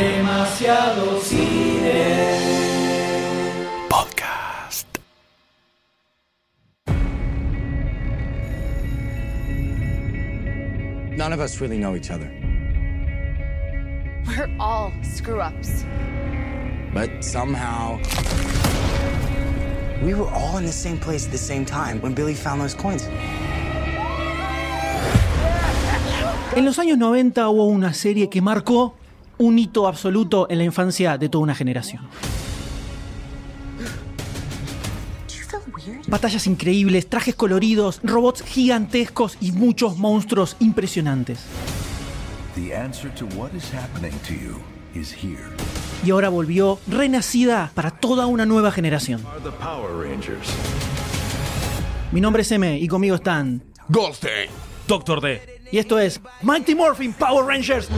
Demasiado cine. Podcast. None of us really know each other, We're all screw ups. but somehow. We were all in the same place at the same time when Billy found those coins. En los años 90 hubo una serie que marcó un hito absoluto en la infancia de toda una generación. Batallas increíbles, trajes coloridos, robots gigantescos y muchos monstruos impresionantes. Y ahora volvió renacida para toda una nueva generación. Mi nombre es M y conmigo están Goldstein. Doctor D. Y esto es Mighty Morphin Power Rangers.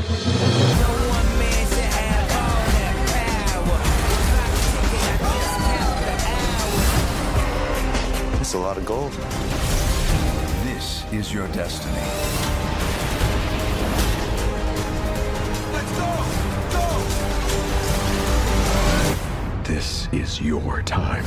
It's a lot of gold. This is your destiny. This is your time.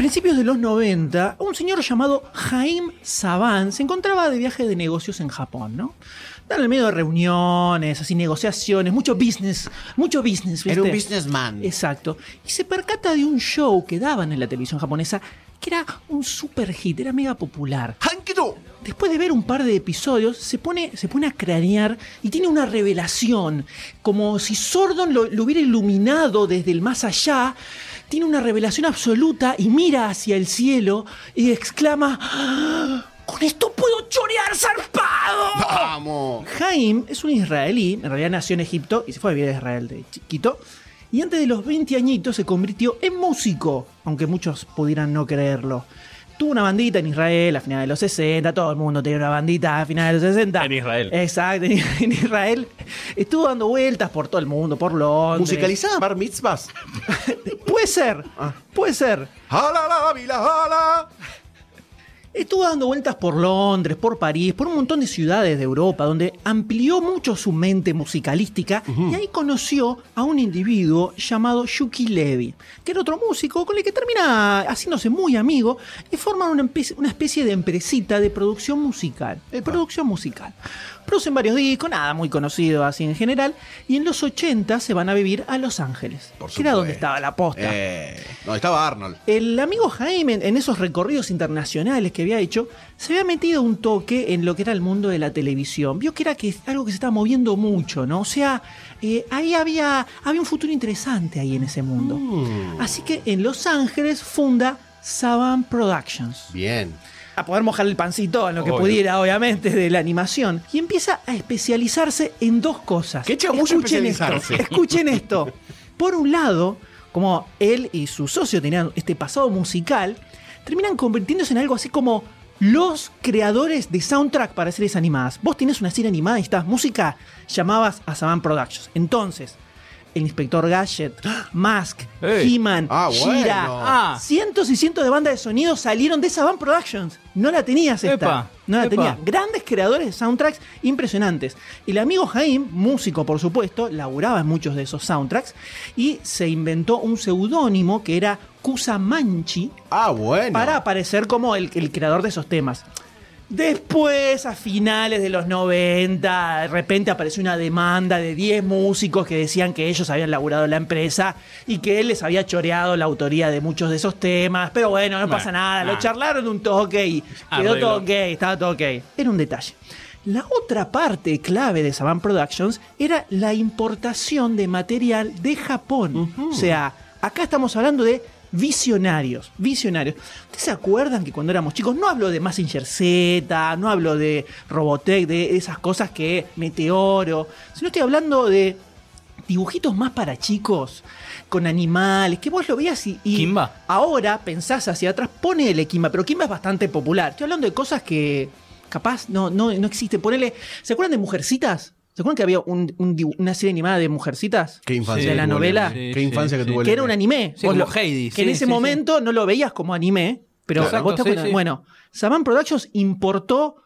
Principios de los 90, un señor llamado Jaime Saban se encontraba de viaje de negocios en Japón, ¿no? Estaba en el medio de reuniones, así negociaciones, mucho business, mucho business. Era un businessman. Exacto. Y se percata de un show que daban en la televisión japonesa que era un super hit, era mega popular. ¡Hankido! Después de ver un par de episodios, se pone, se pone a cranear y tiene una revelación, como si Sordon lo, lo hubiera iluminado desde el más allá. Tiene una revelación absoluta y mira hacia el cielo y exclama: "¡Ah! ¡Con esto puedo chorear zarpado! ¡Vamos! Jaim es un israelí, en realidad nació en Egipto y se fue a vivir a Israel de chiquito. Y antes de los 20 añitos se convirtió en músico, aunque muchos pudieran no creerlo. Tuvo una bandita en Israel a finales de los 60, todo el mundo tenía una bandita a finales de los 60. En Israel. Exacto, en, Israel. Estuvo dando vueltas por todo el mundo, por Londres. ¿Musicalizada bar mitzvahs? Puede ser, puede ser. ¡Hala la vila, hala! Estuvo dando vueltas por Londres, por París, por un montón de ciudades de Europa, donde amplió mucho su mente musicalística y ahí conoció a un individuo llamado Yuki Levy, que era otro músico con el que termina haciéndose muy amigo y forman una, especie de empresita de producción musical. De producción musical. Producen varios discos, nada muy conocido así en general, y en los 80 se van a vivir a Los Ángeles, Por que era donde estaba la posta. Eh, no, estaba Arnold. El amigo Jaime, en esos recorridos internacionales que había hecho, se había metido un toque en lo que era el mundo de la televisión. Vio que era que algo que se estaba moviendo mucho, ¿no? O sea, eh, ahí había, había un futuro interesante ahí en ese mundo. Así que en Los Ángeles funda Saban Productions. Bien. A poder mojar el pancito en lo que Obvio. pudiera, obviamente, de la animación. Y empieza a especializarse en dos cosas. Qué chamullo Escuchen esto, escuchen esto. Por un lado, como él y su socio tenían este pasado musical, terminan convirtiéndose en algo así como los creadores de soundtrack para series animadas. Vos tenés una serie animada y estás música, llamabas a Saban Productions. Entonces, el Inspector Gadget, Mask, Ey. He-Man, Ah, bueno. Ah. cientos y cientos de bandas de sonido salieron de Saban Productions. No la tenías esta. Epa, no la epa. tenía. Grandes creadores de soundtracks impresionantes. El amigo Jaime, músico por supuesto, laburaba en muchos de esos soundtracks y se inventó un seudónimo que era Kusa Manchi Ah, bueno. para aparecer como el, el creador de esos temas. Después, a finales de los 90, de repente apareció una demanda de 10 músicos que decían que ellos habían laburado en la empresa y que él les había choreado la autoría de muchos de esos temas. Pero bueno, no Bueno, pasa nada, lo charlaron un toque y quedó Arreglo. todo ok, estaba todo ok. Era un detalle. La otra parte clave de Saban Productions era la importación de material de Japón. O sea, Acá estamos hablando de visionarios, visionarios. ¿Ustedes se acuerdan que cuando éramos chicos, no hablo de Massinger Z, no hablo de Robotech, de esas cosas que Meteoro, sino estoy hablando de dibujitos más para chicos, con animales, que vos lo veías y, y Kimba. ahora pensás hacia atrás, ponele Kimba, pero Kimba es bastante popular. Estoy hablando de cosas que capaz no, no, no existen. Ponele, ¿se acuerdan de Mujercitas? ¿Se acuerdan que había un- un dibu- una serie animada de Mujercitas? Qué infancia. de la novela. Sí, Qué sí, infancia que sí. tuvo el que era un anime. Sí, Vos como lo- Heidi, Que en ese sí, momento no lo veías como anime, pero Exacto, vos te cuenta- sí. Bueno, Saban Productions importó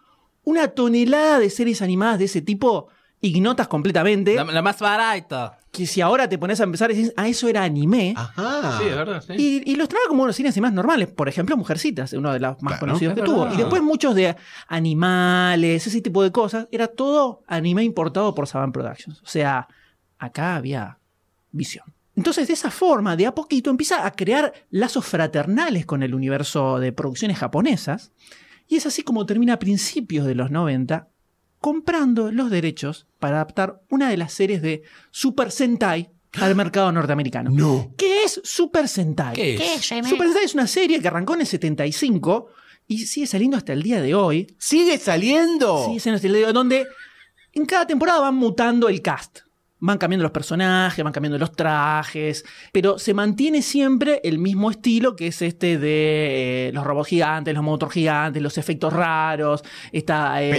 una tonelada de series animadas de ese tipo ignotas completamente. La, la más barata. Que si ahora te pones a empezar y dices, ah, eso era anime. Ajá. Sí, es verdad, sí. Y, y los traía como unos cines más normales. Por ejemplo, Mujercitas, uno de los más Claro. conocidos que tuvo. Y después muchos de animales, ese tipo de cosas. Era todo anime importado por Saban Productions. O sea, acá había visión. Entonces, de esa forma, de a poquito, empieza a crear lazos fraternales con el universo de producciones japonesas. Y es así como termina a principios de los 90 comprando los derechos para adaptar una de las series de Super Sentai al mercado norteamericano. No. ¿Qué es Super Sentai? ¿Qué es? Super Sentai es una serie que arrancó en el 75 y sigue saliendo hasta el día de hoy. ¡Sigue saliendo! Sigue saliendo hasta el día de hoy, donde en cada temporada van mutando el cast. Van cambiando los personajes, van cambiando los trajes, pero se mantiene siempre el mismo estilo que es este de eh, los robots gigantes, los monstruos gigantes, los efectos raros, esta, eh,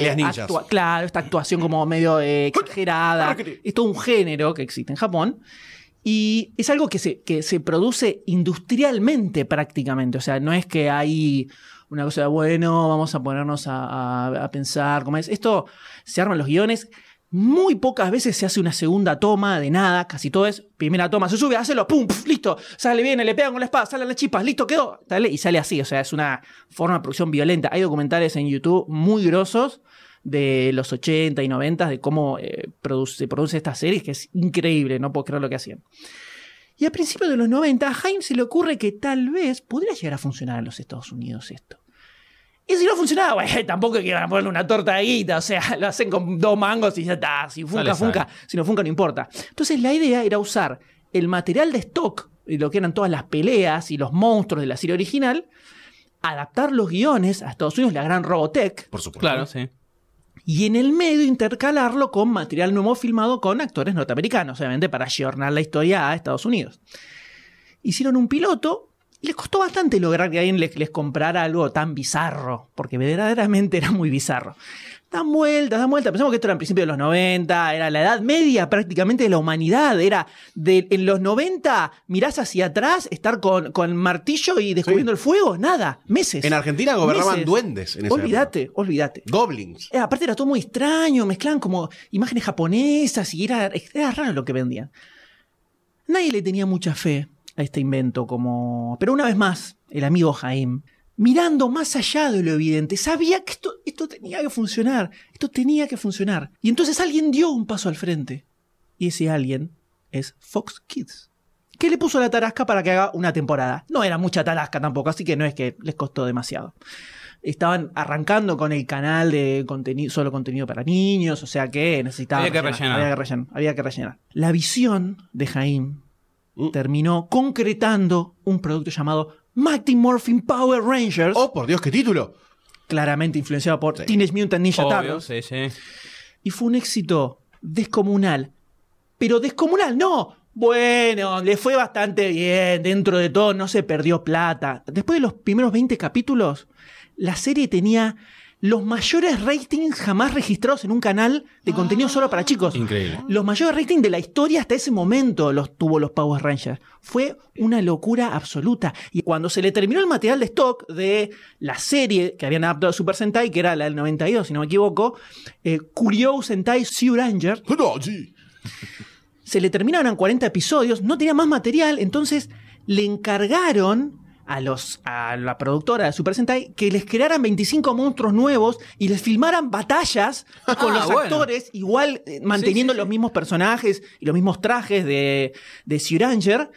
actua- claro, esta actuación como medio eh, exagerada. Es todo un género que existe en Japón. Y es algo que se, que se produce industrialmente prácticamente. O sea, no es que hay una cosa de, bueno, vamos a ponernos a, a- a pensar cómo es. Esto se arman los guiones. Muy pocas veces se hace una segunda toma de nada, casi todo es primera toma, se sube, hácelo, pum, listo, sale bien, le pegan con la espada, salen las chispas, listo, quedó, y sale así, o sea, es una forma de producción violenta. Hay documentales en YouTube muy grosos de los 80 y 90 de cómo eh, produce, se produce estas series, que es increíble, no puedo creer lo que hacían. Y a principios de los 90 a Jaime se le ocurre que tal vez podría llegar a funcionar en los Estados Unidos esto. Y si no funcionaba, bueno, tampoco que iban a ponerle una torta de guita, o sea, lo hacen con dos mangos y ya está. Si funca, Sale, funca. sale. Si no funca, no importa. Entonces la idea era usar el material de stock, y lo que eran todas las peleas y los monstruos de la serie original, adaptar los guiones a Estados Unidos, la gran Robotech, Por supuesto. Claro, sí. y en el medio intercalarlo con material nuevo filmado con actores norteamericanos, obviamente para ayornar la historia a Estados Unidos. Hicieron un piloto y les costó bastante lograr que alguien les, les comprara algo tan bizarro, porque verdaderamente era muy bizarro. Dan vueltas, dan vueltas. Pensamos que esto era en principio de los 90, era la edad media prácticamente de la humanidad. Era de en los 90, mirás hacia atrás, estar con, con martillo y descubriendo el fuego, nada, meses. En Argentina gobernaban Meses. duendes en Olvídate, olvídate. Goblins. Eh, aparte era todo muy extraño, mezclaban como imágenes japonesas y era, era raro lo que vendían. Nadie le tenía mucha fe a este invento como... Pero una vez más, el amigo Jaime, mirando más allá de lo evidente, sabía que esto, esto tenía que funcionar, esto tenía que funcionar. Y entonces alguien dio un paso al frente. Y ese alguien es Fox Kids. Que le puso la tarasca para que haga una temporada. No era mucha tarasca tampoco, así que no es que les costó demasiado estaban arrancando con el canal de contenido, solo contenido para niños, o sea que necesitaban. Había que rellenar. Había que rellenar. Había que rellenar. La visión de Jaime Mm. terminó concretando un producto llamado Mighty Morphin Power Rangers, Oh, por Dios, qué título. claramente influenciado por Sí. Teenage Mutant Ninja Turtles, sí, sí. y fue un éxito descomunal. Pero descomunal, no. Bueno, le fue bastante bien, dentro de todo no se perdió plata. Después de los primeros 20 capítulos, la serie tenía los mayores ratings jamás registrados en un canal de contenido solo para chicos. Increíble. Los mayores ratings de la historia hasta ese momento los tuvo los Power Rangers. Fue una locura absoluta. Y cuando se le terminó el material de stock de la serie que habían adaptado a Super Sentai, que era la del 92, si no me equivoco, eh, Kuryou Sentai Ranger, No, sí. se le terminaron en 40 episodios, no tenía más material, entonces le encargaron a, los, a la productora de Super Sentai que les crearan 25 monstruos nuevos y les filmaran batallas con Ah, los bueno. actores, igual eh, manteniendo sí, los mismos personajes y los mismos trajes de, de Ranger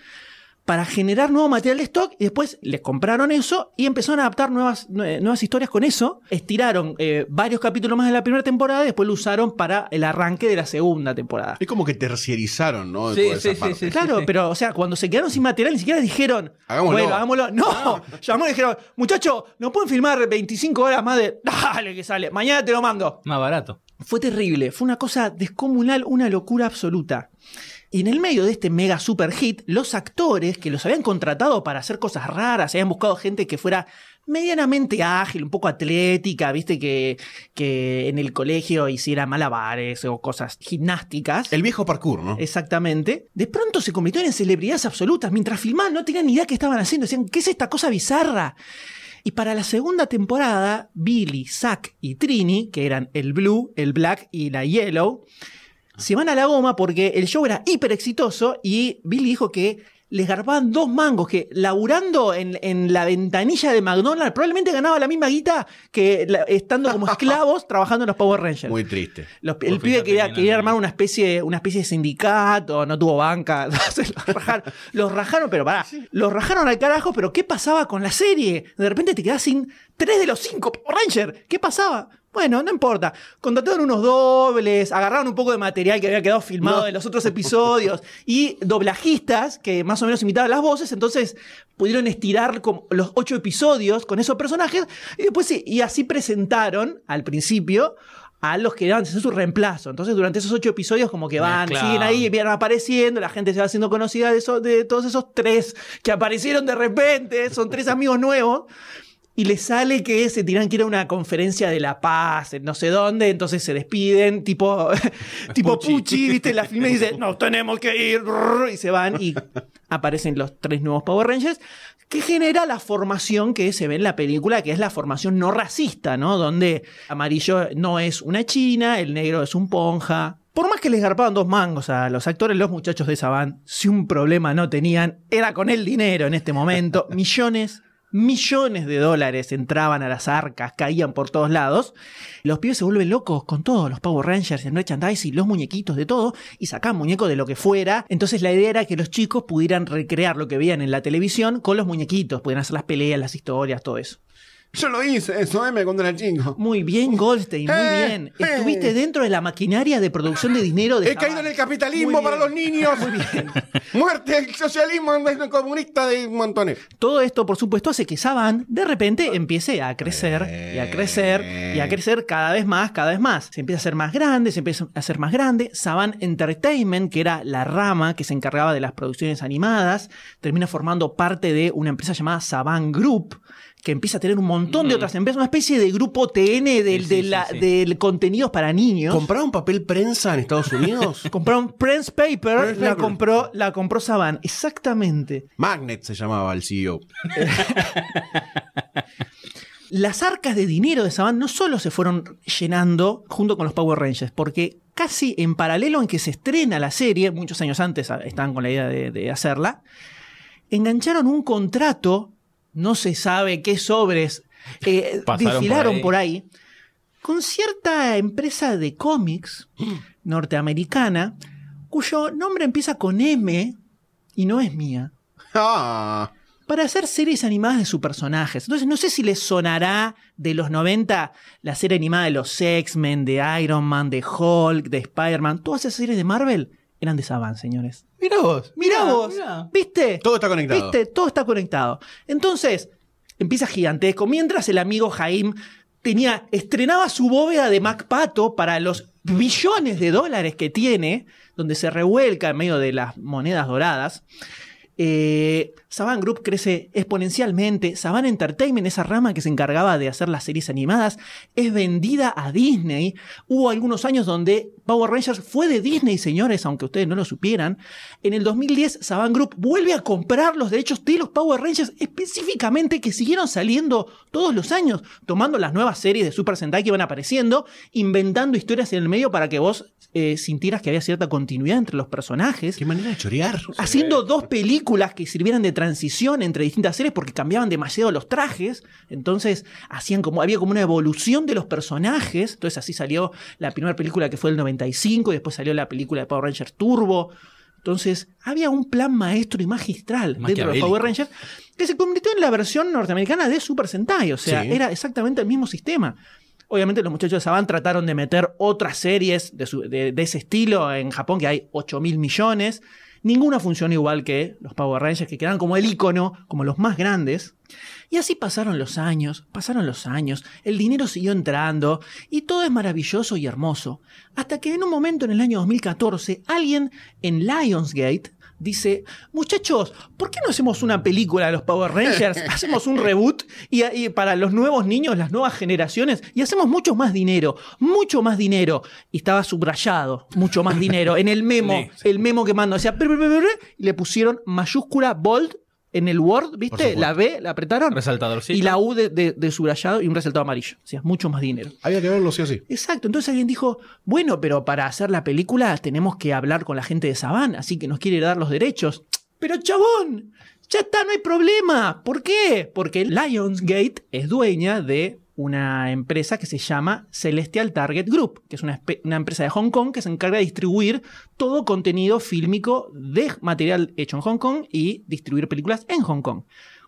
para generar nuevo material de stock y después les compraron eso y empezaron a adaptar nuevas, nue- nuevas historias con eso. Estiraron eh, varios capítulos más de la primera temporada y después lo usaron para el arranque de la segunda temporada. Es como que terciarizaron, ¿no? Sí, sí, sí. Claro, pero, o sea, cuando se quedaron sin material, ni siquiera dijeron, Hagámoslo. bueno, hagámoslo. No, llamaron y dijeron, muchachos, ¿no pueden filmar 25 horas más de. Dale, que sale, mañana te lo mando. Más barato. Fue terrible, fue una cosa descomunal, una locura absoluta. Y en el medio de este mega super hit, los actores que los habían contratado para hacer cosas raras, habían buscado gente que fuera medianamente ágil, un poco atlética, viste, que, que en el colegio hiciera malabares o cosas gimnásticas. El viejo parkour, ¿no? Exactamente. De pronto se convirtieron en celebridades absolutas. Mientras filmaban no tenían ni idea qué estaban haciendo. Decían, ¿qué es esta cosa bizarra? Y para la segunda temporada, Billy, Zack y Trini, que eran el Blue, el Black y la Yellow, se van a la goma porque el show era hiper exitoso y Billy dijo que les garpaban dos mangos, que laburando en, en la ventanilla de McDonald's probablemente ganaba la misma guita que la- estando como esclavos trabajando en los Power Rangers. Muy triste. Los- el pibe quería, quería armar una especie, una especie de sindicato, no tuvo banca. entonces los, rajaron, los rajaron, pero pará, los rajaron al carajo, pero ¿qué pasaba con la serie? De repente te quedás sin tres de los cinco Power Rangers. ¿Qué pasaba? Bueno, no importa. Contrataron unos dobles, agarraron un poco de material que había quedado filmado No. en los otros episodios y doblajistas que más o menos imitaban las voces, entonces pudieron estirar como los ocho episodios con esos personajes y después sí, y así presentaron al principio a los que hacer su reemplazo. Entonces, durante esos ocho episodios, como que van, Mezclaban. siguen ahí, vienen apareciendo, la gente se va haciendo conocida de, eso- de todos esos tres que aparecieron de repente, son tres amigos nuevos. Y les sale que se tiran que ir a una conferencia de la paz en no sé dónde, entonces se despiden, tipo, tipo Pucci. Pucci, ¿viste? La filme dice, nos tenemos que ir, y se van y aparecen los tres nuevos Power Rangers, que genera la formación que se ve en la película, que es la formación no racista, ¿no? Donde amarillo no es una china, el negro es un ponja. Por más que les garpaban dos mangos a los actores, los muchachos de esa band, si un problema no tenían, era con el dinero en este momento. Millones, millones de dólares entraban a las arcas, caían por todos lados. Los pibes se vuelven locos con todos los Power Rangers, el merchandising, los muñequitos de todo, y sacaban muñecos de lo que fuera. Entonces la idea era que los chicos pudieran recrear lo que veían en la televisión con los muñequitos, pudieran hacer las peleas, las historias, todo eso. Yo lo hice, eso, ¿eh? Me cuando era chico. Muy bien, Goldstein, muy Eh, bien. eh. Estuviste dentro de la maquinaria de producción de dinero de He caído en el capitalismo para los niños. Muy bien. Muerte al socialismo al comunista de montones. Todo esto, por supuesto, hace que Saban de repente empiece a crecer y a crecer y a crecer cada vez más, cada vez más. Se empieza a hacer más grande, se empieza a hacer más grande. Saban Entertainment, que era la rama que se encargaba de las producciones animadas, termina formando parte de una empresa llamada Saban Group que empieza a tener un montón de otras empresas, una especie de grupo TN del, Sí, sí, de sí, la- sí. del contenidos para niños. ¿Compraron papel prensa en Estados Unidos? Compraron Prince Paper, Prince la Paper. compró, la compró Saban. Exactamente. Magnet se llamaba el CEO. Las arcas de dinero de Saban no solo se fueron llenando junto con los Power Rangers, porque casi en paralelo en que se estrena la serie, muchos años antes ah, estaban con la idea de, de hacerla, engancharon un contrato, no se sabe qué sobres, eh, por desfilaron ahí. por ahí, con cierta empresa de cómics norteamericana, cuyo nombre empieza con M y no es mía Ah, para hacer series animadas de sus personajes. Entonces, no sé si les sonará de los 90 la serie animada de los X-Men, de Iron Man, de Hulk, de Spider-Man. Todas esas series de Marvel eran de Saban, señores. mira vos. Mirá Mirá, vos, mirá. ¿viste? Todo está conectado. ¿Viste? Todo está conectado. Entonces, empieza gigantesco. Mientras el amigo Jaim tenía, estrenaba su bóveda de Mac Pato para los billones de dólares que tiene, donde se revuelca en medio de las monedas doradas. Eh, Saban Group crece exponencialmente. Saban Entertainment, esa rama que se encargaba de hacer las series animadas, es vendida a Disney. Hubo algunos años donde Power Rangers fue de Disney, señores, aunque ustedes no lo supieran. En el 2010, Saban Group vuelve a comprar los derechos de los Power Rangers específicamente que siguieron saliendo todos los años, tomando las nuevas series de Super Sentai que iban apareciendo, inventando historias en el medio para que vos eh, sintieras que había cierta continuidad entre los personajes Qué manera de chorear. haciendo dos películas que sirvieran de transición entre distintas series porque cambiaban demasiado los trajes. Entonces hacían como, había como una evolución de los personajes. Entonces así salió la primera película que fue el 95 y después salió la película de Power Rangers Turbo. Entonces, había un plan maestro y magistral dentro de los. Power Rangers que se convirtió en la versión norteamericana de Super Sentai. O sea, Sí. era exactamente el mismo sistema. Obviamente los muchachos de Saban trataron de meter otras series de, su- de- de ese estilo en Japón, que hay 8 mil millones. Ninguna funciona igual que los Power Rangers, que quedan como el icono, como los más grandes. Y así pasaron los años, pasaron los años, el dinero siguió entrando y todo es maravilloso y hermoso. Hasta que en un momento en el año 2014, alguien en Lionsgate dice, muchachos, ¿por qué no hacemos una película de los Power Rangers? Hacemos un reboot y, y para los nuevos niños, las nuevas generaciones, y hacemos mucho más dinero, mucho más dinero. Y estaba subrayado, mucho más dinero, en el memo, el memo que mando, decía, "Bre, bre, bre, bre", y le pusieron mayúscula bold en el Word, ¿viste? La B, la apretaron. Resaltadorcito. Y la U de, de- de subrayado y un resaltado amarillo. O sea, mucho más dinero. Había que verlo sí o sí. Exacto, entonces alguien dijo, bueno, pero para hacer la película tenemos que hablar con la gente de Saban, así que nos quiere dar los derechos. Pero chabón, ya está, no hay problema. ¿Por qué? Porque Lionsgate es dueña de una empresa que se llama Celestial Target Group, que es una, empresa de Hong Kong que se encarga de distribuir todo contenido fílmico de material hecho en Hong Kong y distribuir películas en Hong Kong.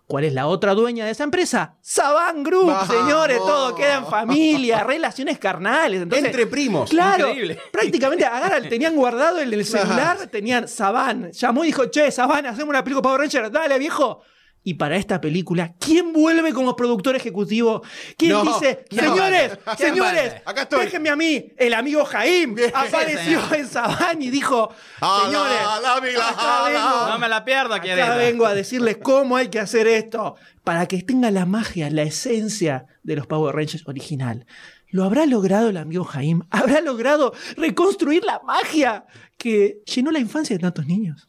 ¿Cuál es la otra dueña de esa empresa? Saban Group, Vamos. señores, todo queda en familia, relaciones carnales. Entonces, Entre primos. Claro, Increíble. prácticamente agarran, tenían guardado en el celular, tenían Saban. Llamó y dijo, che, Saban, hacemos una película Power Ranger, dale viejo. Y para esta película, ¿quién vuelve como productor ejecutivo? ¿Quién No, dice, no, señores, ¿quién señores? Acá estoy. déjenme a mí, el amigo Jaim apareció señor. en Saban y dijo, señores, la, la, la, acá vengo, No me la pierdo, Acá vengo a decirles cómo hay que hacer esto para que tenga la magia, la esencia de los Power Rangers original. ¿Lo habrá logrado el amigo Jaim? ¿Habrá logrado reconstruir la magia que llenó la infancia de tantos niños?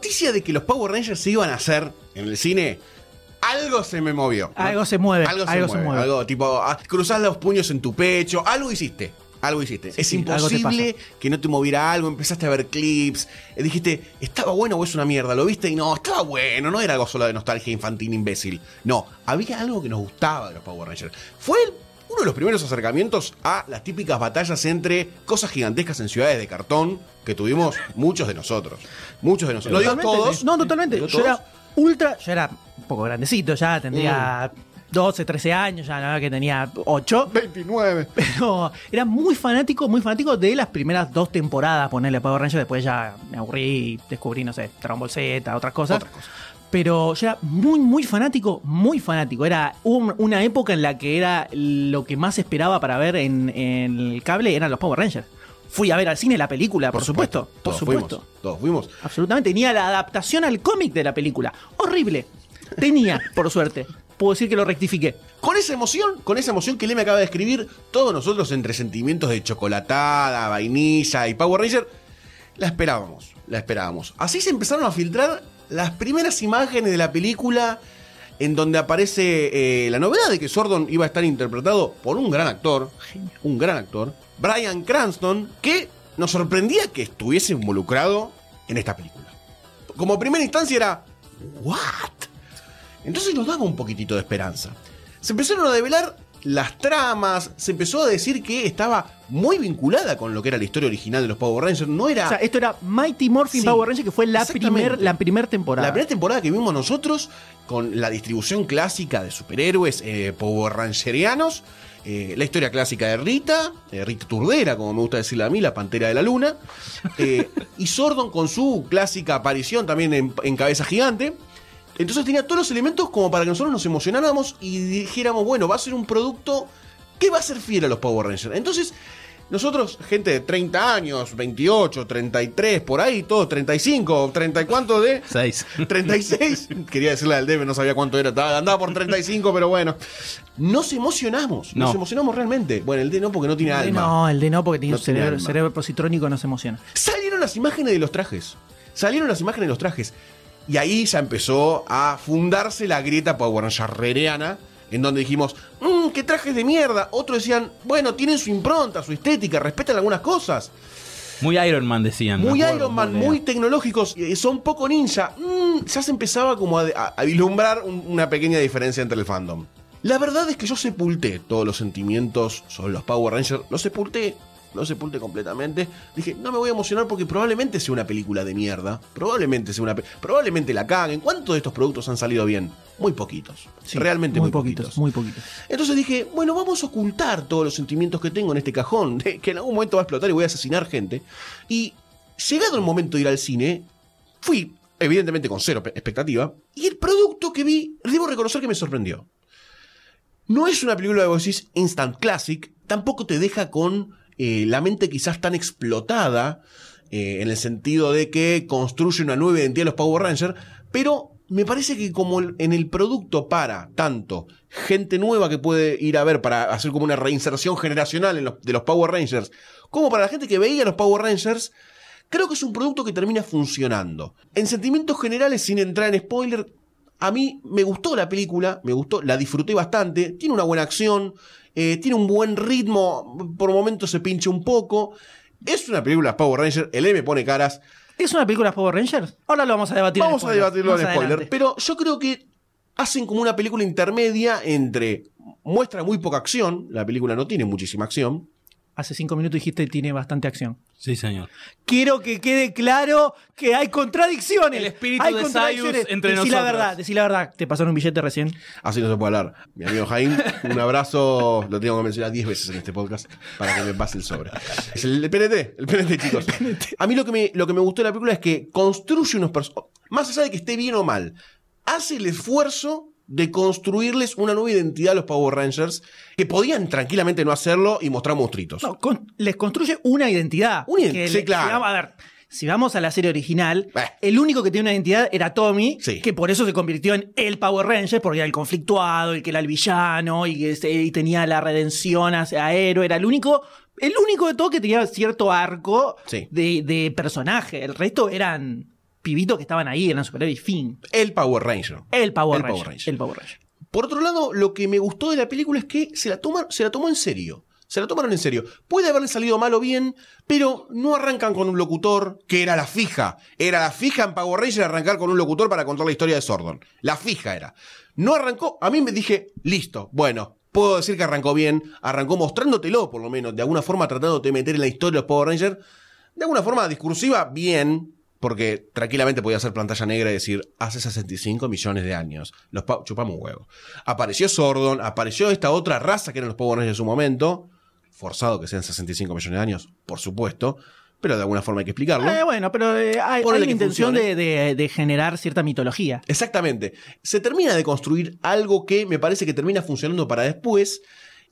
Noticia de que los Power Rangers se iban a hacer en el cine, algo se me movió. Algo se mueve, Algo se, algo se mueve. Algo tipo, ah, cruzás los puños en tu pecho. Algo hiciste. Algo hiciste. es sí, imposible que no te moviera algo. Empezaste a ver clips. eh, dijiste, ¿estaba bueno o es una mierda? Lo viste y no, estaba bueno. No era algo solo de nostalgia infantil imbécil. No, había algo que nos gustaba de los Power Rangers. Fue el- uno de los primeros acercamientos a las típicas batallas entre cosas gigantescas en ciudades de cartón que tuvimos muchos de nosotros. Muchos de nosotros. No digo todos. No, totalmente. Yo todos. era ultra, yo era un poco grandecito, ya tendría Mm. 12, 13 años, ya nada que tenía 8. 29. Pero era muy fanático, muy fanático de las primeras dos temporadas, ponerle Power Rangers, después ya me aburrí y descubrí, no sé, Dragon Ball Z, otras cosas. Otras cosas. Pero yo era muy, muy fanático, muy fanático. Era un- una época en la que era lo que más esperaba para ver en, en el cable eran los Power Rangers. Fui a ver al cine la película, por, supuesto. Por Todos supuesto. Fuimos, todos fuimos. Absolutamente. Tenía la adaptación al cómic de la película. Horrible. Tenía, por suerte. Puedo decir que lo rectifiqué. Con esa emoción, con esa emoción que Lee me acaba de escribir, todos nosotros entre sentimientos de chocolatada, vainilla y Power Ranger, la esperábamos, la esperábamos. Así se empezaron a filtrar las primeras imágenes de la película en donde aparece eh, la novedad de que Sordon iba a estar interpretado por un gran actor, un gran actor, Brian Cranston, que nos sorprendía que estuviese involucrado en esta película. Como primera instancia era, ¿what? Entonces nos daba un poquitito de esperanza. Se empezaron a develar las tramas, se empezó a decir que estaba muy vinculada con lo que era la historia original de los Power Rangers. No era O sea, esto era Mighty Morphin Sí, Power Rangers, que fue la primera la primer temporada. la primera temporada que vimos nosotros, con la distribución clásica de superhéroes eh, Power Rangerianos, eh, la historia clásica de Rita, eh, Rita Turdera, como me gusta decirle a mí, la Pantera de la Luna, eh, y Sordon con su clásica aparición también en, en Cabeza Gigante. Entonces tenía todos los elementos como para que nosotros nos emocionáramos y dijéramos, bueno, va a ser un producto que va a ser fiel a los Power Rangers. Entonces, Nosotros, gente de 30 años, 28, 33, por ahí, todos 35, 30 y cuánto de... 6. 36. Quería decirle al Debe, no sabía cuánto era. Andaba por 35, pero bueno. Nos emocionamos. Nos No. emocionamos realmente. Bueno, el D no porque no tiene El alma. no, el de no, porque tiene No un tiene cerebro, alma. cerebro positrónico, no se emociona. Salieron las imágenes de los trajes. Salieron las imágenes de los trajes. Y ahí ya empezó a fundarse la grieta Power Rangerreana, en donde dijimos, mmm, qué trajes de mierda. Otros decían, bueno, tienen su impronta, su estética, respetan algunas cosas. Muy Iron Man decían. Muy acuerdo, Iron Man, muy tecnológicos, eh, son poco ninja. Mm, ya se empezaba como a, a- a vislumbrar un- una pequeña diferencia entre el fandom. La verdad es que yo sepulté todos los sentimientos sobre los Power Rangers. Los sepulté, los sepulté completamente. Dije, no me voy a emocionar porque probablemente sea una película de mierda. Probablemente sea una... Probablemente la caguen. ¿Cuántos de estos productos han salido bien? Muy poquitos. Sí, Realmente muy, poquitos. Muy poquitos. Entonces dije, bueno, vamos a ocultar todos los sentimientos que tengo en este cajón, de que en algún momento va a explotar y voy a asesinar gente. Y llegado el momento de ir al cine, fui, evidentemente con cero pe- expectativa, y el producto que vi, debo reconocer que me sorprendió. No es una película de vos decís instant classic, tampoco te deja con eh, la mente quizás tan explotada, eh, en el sentido de que construye una nueva identidad de los Power Rangers, pero me parece que como en el producto para tanto gente nueva que puede ir a ver para hacer como una reinserción generacional de los Power Rangers, como para la gente que veía los Power Rangers, creo que es un producto que termina funcionando. En sentimientos generales, sin entrar en spoiler, a mí me gustó la película, me gustó, la disfruté bastante, tiene una buena acción, eh, tiene un buen ritmo, por momentos se pincha un poco. Es una película Power Ranger, el M pone caras. ¿Es una película Power Rangers? Ahora lo vamos a debatir. Vamos a debatirlo en spoiler. adelante. Pero yo creo que hacen como una película intermedia entre. Muestra muy poca acción, la película no tiene muchísima acción. Hace cinco minutos dijiste que tiene bastante acción. Sí, señor. Quiero que quede claro que hay contradicciones. El espíritu hay de contradicciones. Entre decí la nosotros. verdad, decí la verdad. ¿Te pasaron un billete recién? Así no se puede hablar. Mi amigo Jaime, un abrazo. Lo tengo que mencionar 10 veces en este podcast para que me pase el sobre. Es el, el PNT, el PNT, chicos. A mí lo que, me, lo que me gustó de la película es que construye unos personajes. Más allá de que esté bien o mal, hace el esfuerzo de construirles una nueva identidad a los Power Rangers que podían tranquilamente no hacerlo y mostrar monstruitos. No, con- les construye una identidad. Una ident- Que sí, le- claro. a ver, si vamos a la serie original, Eh. el único que tenía una identidad era Tommy, Sí. que por eso se convirtió en el Power Ranger, porque era el conflictuado, el que era el villano, y, que se- y tenía la redención hacia héroe. Era el único, el único de todo que tenía cierto arco Sí. de, de personaje. El resto eran pibitos que estaban ahí, eran superhéroes y fin. El Power Ranger. El Power El Ranger. Power Ranger. El Power Ranger. Por otro lado, lo que me gustó de la película es que se la, toma- se la tomó en serio. Se la tomaron en serio. Puede haberle salido mal o bien, pero no arrancan con un locutor que era la fija. Era la fija en Power Ranger arrancar con un locutor para contar la historia de Sordon. La fija era. No arrancó. A mí me dije, listo, bueno, puedo decir que arrancó bien. Arrancó mostrándotelo, por lo menos, de alguna forma tratándote de meter en la historia de los Power Rangers. De alguna forma discursiva, bien. Porque tranquilamente podía hacer pantalla negra y decir, hace 65 millones de años. Los pa- chupamos un huevo. Apareció Sordon, apareció esta otra raza que eran los Power Rangers en su momento. Forzado que sean 65 millones de años, por supuesto. Pero de alguna forma hay que explicarlo. Eh, bueno, pero eh, hay, hay una intención de- de generar cierta mitología. Exactamente. Se termina de construir algo que me parece que termina funcionando para después.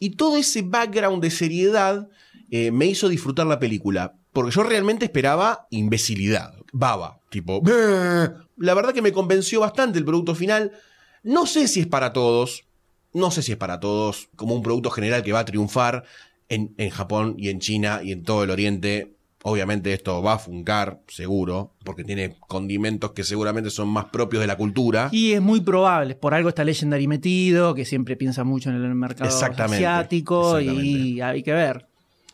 Y todo ese background de seriedad eh, me hizo disfrutar la película. Porque yo realmente esperaba imbecilidad. Baba. Tipo. La verdad que me convenció bastante el producto final. No sé si es para todos. No sé si es para todos. Como un producto general que va a triunfar en, en Japón y en China y en todo el Oriente. Obviamente esto va a funcar, seguro, porque tiene condimentos que seguramente son más propios de la cultura. Y es muy probable, por algo está Legendary metido, que siempre piensa mucho en el mercado Exactamente, asiático y hay que ver.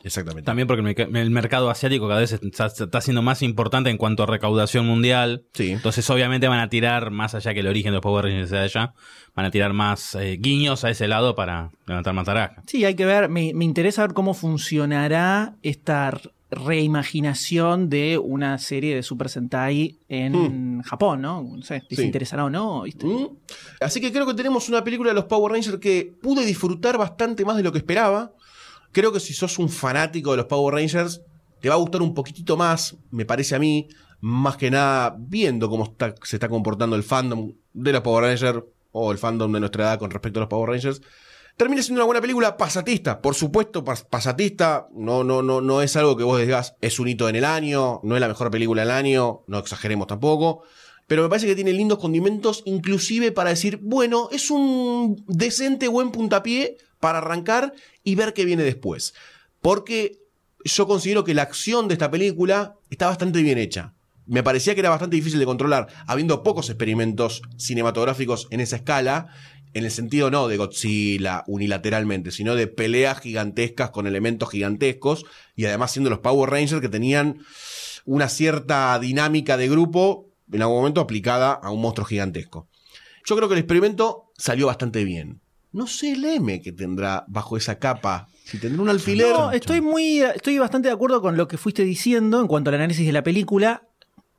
Exactamente. También porque el, mercado asiático cada vez está, está siendo más importante en cuanto a recaudación mundial. Sí. Entonces, obviamente, van a tirar, más allá que el origen de los Power Rangers sea de allá, van a tirar más eh, guiños a ese lado para levantar más taraja. Sí, hay que ver, me, me interesa ver cómo funcionará esta reimaginación de una serie de Super Sentai en Japón, ¿no? No sé, si Hmm. Sí. interesará o no, ¿viste? ¿Mm? Así que creo que tenemos una película de los Power Rangers que pude disfrutar bastante más de lo que esperaba. Creo que si sos un fanático de los Power Rangers, te va a gustar un poquitito más, me parece a mí, más que nada viendo cómo se está comportando el fandom de los Power Rangers o el fandom de nuestra edad con respecto a los Power Rangers. Termina siendo una buena película pasatista, por supuesto, pas- pasatista, no, no, no, no es algo que vos digas es un hito en el año, no es la mejor película del año, no exageremos tampoco, pero me parece que tiene lindos condimentos, inclusive para decir, bueno, es un decente buen puntapié para arrancar y ver qué viene después. Porque yo considero que la acción de esta película está bastante bien hecha. Me parecía que era bastante difícil de controlar, habiendo pocos experimentos cinematográficos en esa escala, en el sentido no de Godzilla unilateralmente, sino de peleas gigantescas con elementos gigantescos, y además siendo los Power Rangers que tenían una cierta dinámica de grupo en algún momento aplicada a un monstruo gigantesco. Yo creo que el experimento salió bastante bien. No sé el M que tendrá bajo esa capa. Si tendrá un alfiler. No, estoy muy, estoy bastante de acuerdo con lo que fuiste diciendo en cuanto al análisis de la película.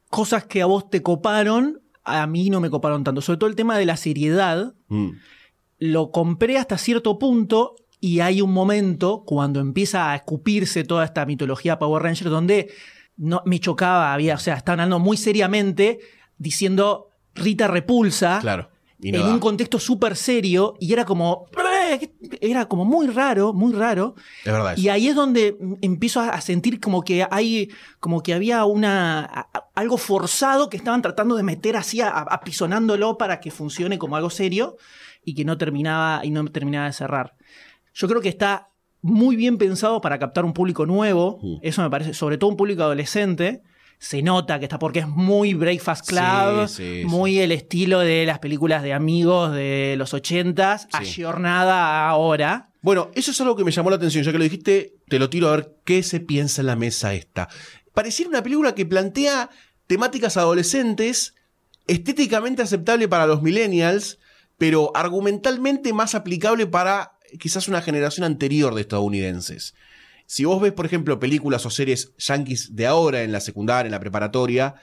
Cosas que a vos te coparon, a mí no me coparon tanto. Sobre todo el tema de la seriedad. Mm, Lo compré hasta cierto punto y hay un momento cuando empieza a escupirse toda esta mitología Power Ranger donde no, me chocaba, había, o sea, estaban hablando muy seriamente diciendo Rita repulsa claro. Y en da. un contexto súper serio y era como era como muy raro, muy raro. Es verdad eso. Y ahí es donde empiezo a sentir como que hay, como que había una a- algo forzado que estaban tratando de meter así, apisonándolo para que funcione como algo serio y que no terminaba y no terminaba de cerrar. Yo creo que está muy bien pensado para captar un público nuevo. Eso me parece, sobre todo un público adolescente. Se nota que está porque es muy Breakfast Club, Sí, sí, muy el estilo de las películas de amigos de los ochentas, ayornada ahora. Bueno, eso es algo que me llamó la atención. Ya que lo dijiste, te lo tiro a ver qué se piensa en la mesa esta. Pareciera una película que plantea temáticas adolescentes, estéticamente aceptable para los millennials, pero argumentalmente más aplicable para quizás una generación anterior de estadounidenses. Si vos ves, por ejemplo, películas o series yankees de ahora en la secundaria, en la preparatoria,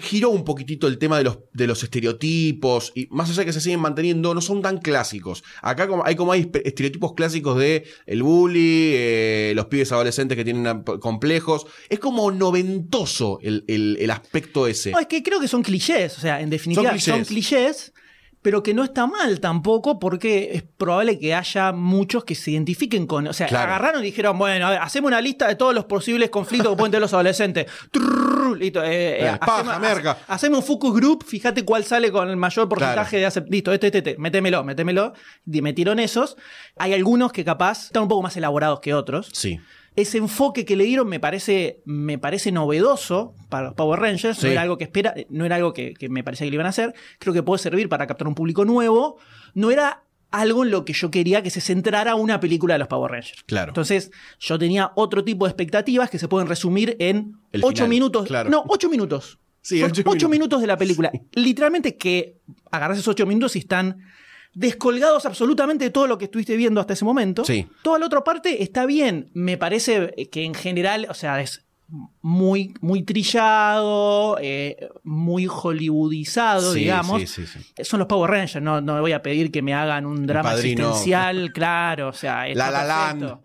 giró un poquitito el tema de los, de los estereotipos y más allá de que se siguen manteniendo, no son tan clásicos. Acá como, hay como hay estereotipos clásicos de el bully, eh, los pibes adolescentes que tienen complejos. Es como noventoso el, el- el aspecto ese. No, es que creo que son clichés, o sea, en definitiva Son son clichés. Pero que no está mal tampoco porque es probable que haya muchos que se identifiquen con, o sea, Claro. agarraron y dijeron, bueno, a ver, hacemos una lista de todos los posibles conflictos que pueden tener los adolescentes. Trrr, listo, eh, Eh, eh, paja, hacemos, hace- hacemos un focus group, fíjate cuál sale con el mayor porcentaje de acep- Listo, este, este, este, métemelo, métemelo. Y metieron esos. Hay algunos que capaz están un poco más elaborados que otros Sí. Ese enfoque que le dieron me parece, me parece novedoso para los Power Rangers. Sí. No era algo que espera, no era algo que, que me parecía que le iban a hacer. Creo que puede servir para captar un público nuevo. No era algo en lo que yo quería que se centrara una película de los Power Rangers. Claro. Entonces, yo tenía otro tipo de expectativas que se pueden resumir en El ocho final, minutos. claro. No, ocho minutos. Sí, ocho, minutos. minutos de la película. Literalmente que agarras esos ocho minutos y están descolgados absolutamente de todo lo que estuviste viendo hasta ese momento. Sí. Toda la otra parte está bien. Me parece que en general, o sea, es muy, muy trillado, eh, muy hollywoodizado, Sí, digamos. sí, sí, sí. Son los Power Rangers, no, no voy a pedir que me hagan un drama existencial, claro, o sea, La La. Land.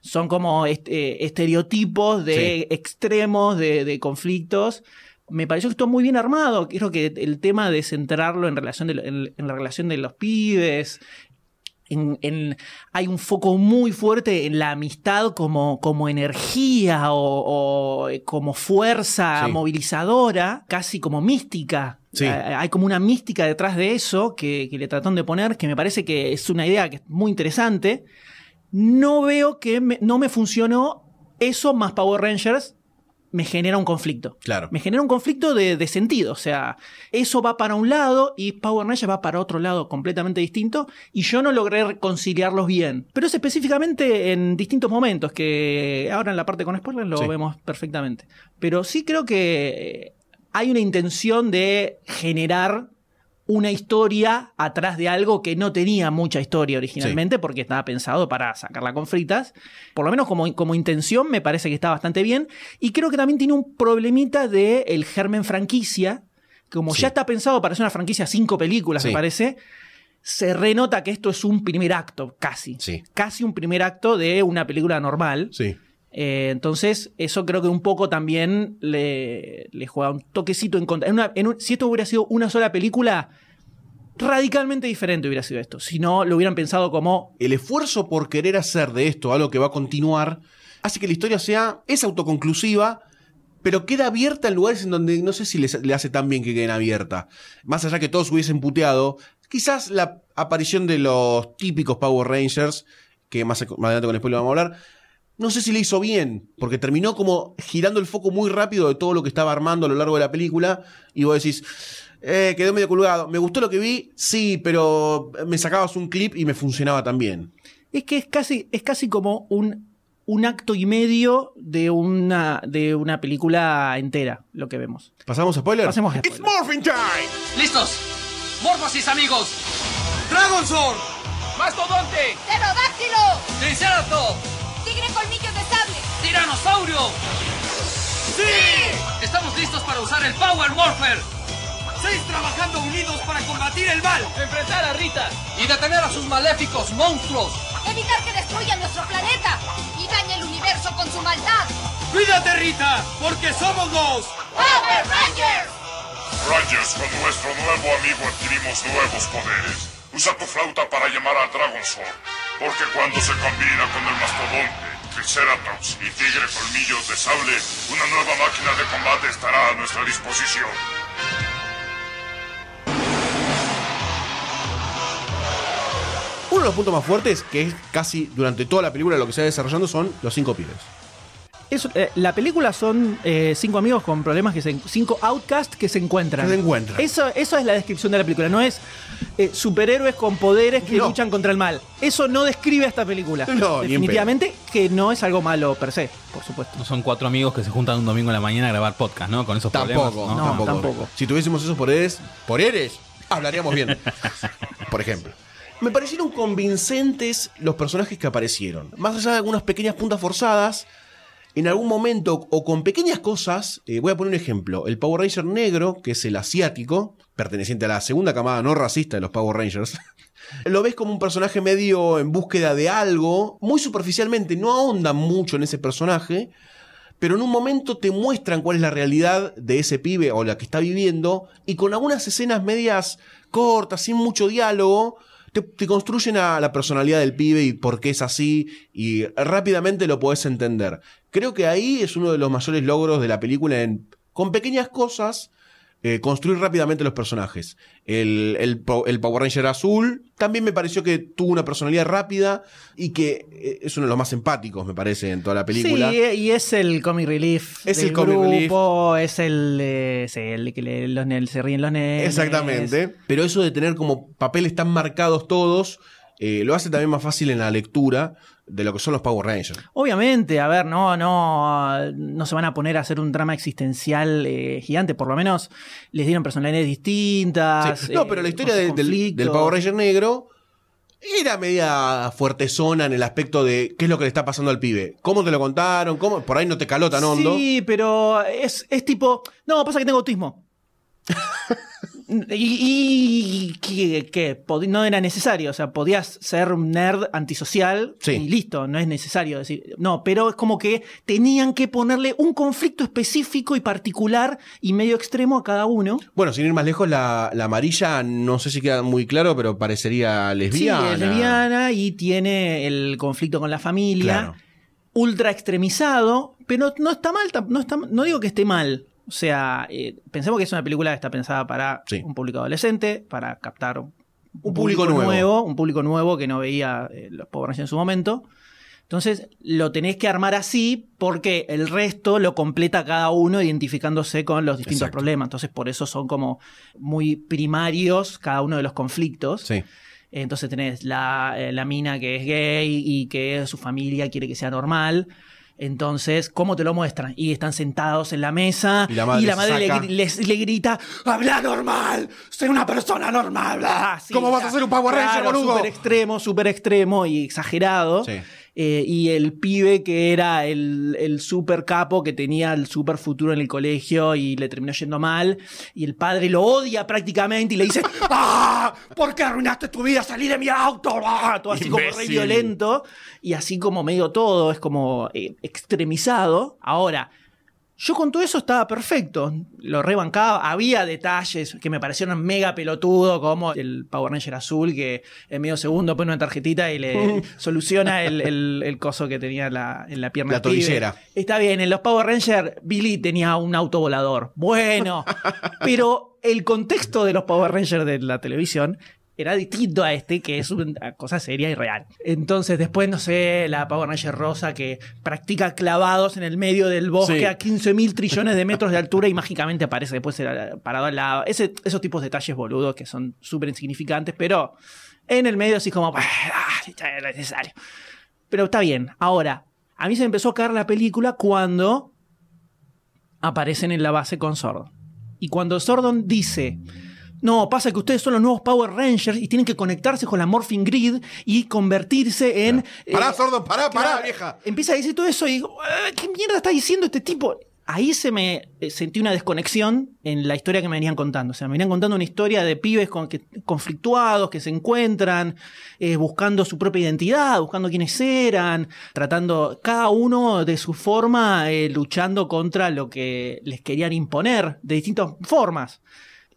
Son como est- eh, estereotipos de extremos, de, de conflictos. Me pareció que estuvo muy bien armado. Creo que el tema de centrarlo en, relación de, en- en la relación de los pibes, en- en- hay un foco muy fuerte en la amistad como, como energía o, o, eh, como fuerza Sí. movilizadora, casi como mística. Sí. Eh, Hay como una mística detrás de eso que, que le trataron de poner, que me parece que es una idea que es muy interesante. No veo que me- no me funcionó eso más Power Rangers. Me genera un conflicto. Claro. Me genera un conflicto de, de sentido. O sea, eso va para un lado y Power Rangers va para otro lado completamente distinto. Y yo no logré reconciliarlos bien. Pero es específicamente en distintos momentos, que ahora en la parte con spoilers lo Sí. vemos perfectamente. Pero sí creo que hay una intención de generar una historia atrás de algo que no tenía mucha historia originalmente porque estaba pensado para sacarla con fritas. Por lo menos como, como intención me parece que está bastante bien. Y creo que también tiene un problemita de el germen franquicia. Como Sí. ya está pensado para hacer una franquicia cinco películas, Sí. me parece. Se renota que esto es un primer acto, casi. Sí. Casi un primer acto de una película normal. Sí. Eh, entonces, eso creo que un poco también le, juega un toquecito en contra. Si esto hubiera sido una sola película, radicalmente diferente hubiera sido esto. Si no, lo hubieran pensado como El esfuerzo por querer hacer de esto algo que va a continuar hace que la historia sea, es autoconclusiva, pero queda abierta en lugares en donde no sé si le hace tan bien que queden abierta. Más allá que todos hubiesen puteado, quizás la aparición de los típicos Power Rangers, que más, más adelante con el spoiler vamos a hablar, no sé si le hizo bien, porque terminó como girando el foco muy rápido de todo lo que estaba armando a lo largo de la película, y vos decís, eh, quedó medio colgado. ¿Me gustó lo que vi? Sí, pero me sacabas un clip y me funcionaba también. Es que es casi, es casi como un, un acto y medio de una, de una película entera, lo que vemos. ¿Pasamos a spoiler? Pasemos a It's spoiler. morphing time! ¡Listos! ¡Morfosis, amigos! ¡Dragon Sword! ¡Mastodonte! ¡Pterodáctilo! ¡Triceratops! ¡Tiranosaurio! ¡Sí! Estamos listos para usar el Power Warfare. Seis trabajando unidos para combatir el mal. Enfrentar a Rita. Y detener a sus maléficos monstruos. ¡Evitar que destruyan nuestro planeta! ¡Y dañe el universo con su maldad! ¡Cuídate, Rita! Porque somos los... ¡Power Rangers! Rangers, con nuestro nuevo amigo adquirimos nuevos poderes. Usa tu flauta para llamar a Dragon Sword, porque cuando se combina con el mastodonte, Triceratops y Tigre Colmillos de Sable, una nueva máquina de combate estará a nuestra disposición. Uno de los puntos más fuertes, que es casi durante toda la película lo que se va desarrollando, son los cinco pibes. Eso, eh, la película son eh, cinco amigos con problemas que se cinco outcasts que se encuentran. Que se encuentran. Eso, eso es la descripción de la película. No es eh, superhéroes con poderes que No. luchan contra el mal. Eso no describe a esta película. No, ni en Definitivamente que no es algo malo per se, por supuesto. No son cuatro amigos que se juntan un domingo en la mañana a grabar podcast, ¿no? Con esos Tampoco, problemas. No, tampoco. tampoco. Si tuviésemos esos poderes, poderes, hablaríamos bien. Por ejemplo. Me parecieron convincentes los personajes que aparecieron. Más allá de algunas pequeñas puntas forzadas, en algún momento o con pequeñas cosas, eh, voy a poner un ejemplo. El Power Ranger negro, que es el asiático, perteneciente a la segunda camada no racista de los Power Rangers, lo ves como un personaje medio en búsqueda de algo, muy superficialmente, no ahondan mucho en ese personaje, pero en un momento te muestran cuál es la realidad de ese pibe o la que está viviendo, y con algunas escenas medias cortas, sin mucho diálogo, te, construyen a la personalidad del pibe y por qué es así, y rápidamente lo podés entender. Creo que ahí es uno de los mayores logros de la película en, con pequeñas cosas, eh, construir rápidamente los personajes. El, el el Power Ranger azul también me pareció que tuvo una personalidad rápida y que eh, es uno de los más empáticos, me parece, en toda la película. Sí, y es el comic relief. Es del el comic grupo, Es el, eh, sí, el que le- los nenes- se ríen los nenes. Exactamente. Pero eso de tener como papeles tan marcados todos, eh, lo hace también más fácil en la lectura de lo que son los Power Rangers. Obviamente, a ver, no, no, no se van a poner a hacer un drama existencial eh, gigante, por lo menos les dieron personalidades distintas. Sí. No, eh, pero la historia de- sus del, del Power Ranger negro era media fuertezona en el aspecto de qué es lo que le está pasando al pibe. ¿Cómo te lo contaron? ¿Cómo? Por ahí no te caló tan hondo. Sí, pero es, es tipo, no, pasa que tengo autismo. Y y que, no era necesario, o sea, podías ser un nerd antisocial Sí. y listo, no es necesario decir, no, pero es como que tenían que ponerle un conflicto específico y particular y medio extremo a cada uno. Bueno, sin ir más lejos, la, la amarilla no sé si queda muy claro, pero parecería lesbiana. Sí, es lesbiana y tiene el conflicto con la familia. Claro. Ultra extremizado, pero no está mal, no, está, no digo que esté mal. O sea, eh, pensemos que es una película que está pensada para Sí. un público adolescente, para captar un, Un público nuevo. un público nuevo que no veía eh, los Power Rangers en su momento. Entonces lo tenés que armar así porque el resto lo completa cada uno identificándose con los distintos Exacto. problemas. Entonces por eso son como muy primarios cada uno de los conflictos. Sí. Entonces tenés la, eh, la mina que es gay y que su familia quiere que sea normal. Entonces, ¿cómo te lo muestran? Y están sentados en la mesa Y la madre le, les- le grita, habla normal, soy una persona normal. bla". Así, ¿Cómo vas a ser un Power Ranger, claro, boludo? Súper extremo, súper extremo y exagerado. Sí. Eh, y el pibe que era el, el super capo que tenía el super futuro en el colegio y le terminó yendo mal. Y el padre lo odia prácticamente y le dice: ¡Ah! ¿Por qué arruinaste tu vida? ¡Salí de mi auto! ¡Ah! Todo así como re violento. Y así como medio todo, es como eh, extremizado. Ahora. Yo con todo eso estaba perfecto, lo rebancaba, había detalles que me parecieron mega pelotudo, como el Power Ranger azul que en medio segundo pone una tarjetita y le soluciona el, el- el coso que tenía la- en la pierna. La tobillera. Está bien, en los Power Rangers Billy tenía un auto volador. Bueno, pero el contexto de los Power Rangers de la televisión era distinto a este, que es una cosa seria y real. Entonces, después, no sé, la Power Ranger rosa que practica clavados en el medio del bosque Sí. a 15 mil trillones de metros de altura y mágicamente aparece después parado al lado. Ese- esos tipos de detalles boludos que son súper insignificantes, pero en el medio así como, "Ah, está necesario. Pero está bien. Ahora, a mí se me empezó a caer la película cuando aparecen en la base con Sordon. Y cuando Sordon dice, no, pasa que ustedes son los nuevos Power Rangers y tienen que conectarse con la Morphing Grid y convertirse en... Pará, eh, pará, pará, claro, vieja. Empieza a decir todo eso y digo, "Ah, ¿qué mierda está diciendo este tipo? Ahí se me eh, sentí una desconexión en la historia que me venían contando. O sea, me venían contando una historia de pibes con, que, conflictuados que se encuentran, eh, buscando su propia identidad, buscando quiénes eran, tratando cada uno de su forma, eh, luchando contra lo que les querían imponer de distintas formas.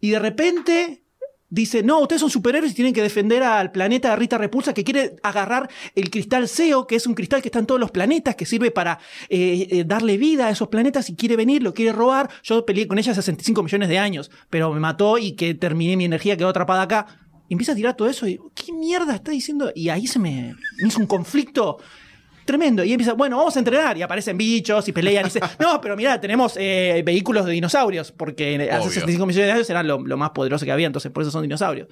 Y de repente dice, no, ustedes son superhéroes y tienen que defender al planeta de Rita Repulsa que quiere agarrar el cristal SEO, que es un cristal que está en todos los planetas, que sirve para eh, eh, darle vida a esos planetas y quiere venir, lo quiere robar. Yo peleé con ella hace 65 millones de años, pero me mató y que terminé mi energía, quedó atrapada acá. Y empieza a tirar todo eso y ¿qué mierda está diciendo? Y ahí se me hizo un conflicto Tremendo. Y empieza, bueno, vamos a entrenar. Y aparecen bichos y pelean. Y dice, no, pero mira, tenemos eh, vehículos de dinosaurios. Porque hace Obvio. 65 millones de años eran lo, lo más poderoso que había. Entonces, por eso son dinosaurios.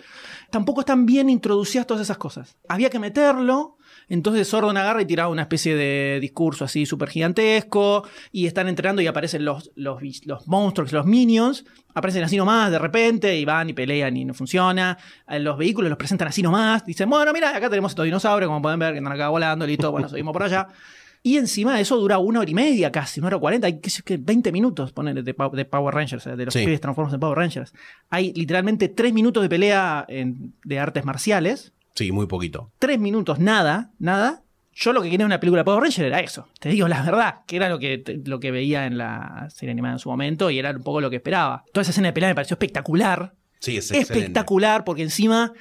Tampoco están bien introducidas todas esas cosas. Había que meterlo. Entonces Sordon agarra y tira una especie de discurso así súper gigantesco. Y están entrenando y aparecen los, los, monstruos, los minions. Aparecen así nomás de repente y van y pelean y no funciona. Eh, Los vehículos los presentan así nomás. Dicen, bueno, mira, acá tenemos estos dinosaurios, como pueden ver, que están acá volando, listo, bueno, subimos por allá. Y encima de eso dura una hora y media casi, una hora cuarenta, hay sé yo, 20 minutos, de, Pow- de Power Rangers, eh, de los Sí. pibes transformados en Power Rangers. Hay literalmente tres minutos de pelea en- de artes marciales, Sí, muy poquito. tres minutos, nada, nada. Yo lo que quería en una película de Power Ranger era eso. Te digo la verdad, que era lo que, lo que veía en la serie animada en su momento y era un poco lo que esperaba. Toda esa escena de pelea me pareció espectacular. Sí, es excelente. espectacular porque encima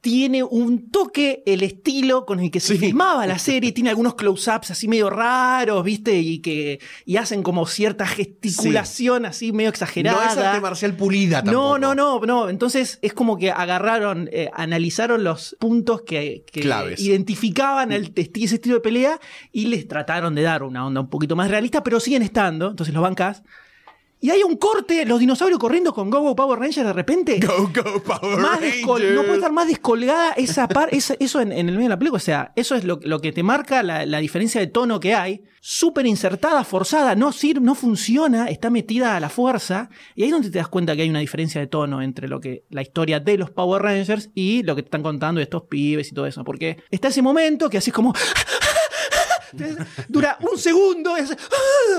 tiene un toque, el estilo con el que se filmaba la serie, tiene algunos close-ups así medio raros, ¿viste? Y que y hacen como cierta gesticulación así medio exagerada. No es arte marcial pulida No, tampoco. no, no, no. Entonces es como que agarraron, eh, analizaron los puntos que, que Claves. identificaban el, ese estilo de pelea y les trataron de dar una onda un poquito más realista, pero siguen estando. Entonces los bancas. Y hay un corte, los dinosaurios corriendo con Go Go Power Ranger de repente. Go, go, Power Más Rangers. no puede estar más descolgada esa par, esa- eso en, en el medio de la película. O sea, eso es lo, lo que te marca la, la diferencia de tono que hay. Súper insertada, forzada, no sirve, no funciona, está metida a la fuerza. Y ahí es donde te das cuenta que hay una diferencia de tono entre lo que la historia de los Power Rangers y lo que te están contando de estos pibes y todo eso. Porque está ese momento que así es como. Dura un segundo es-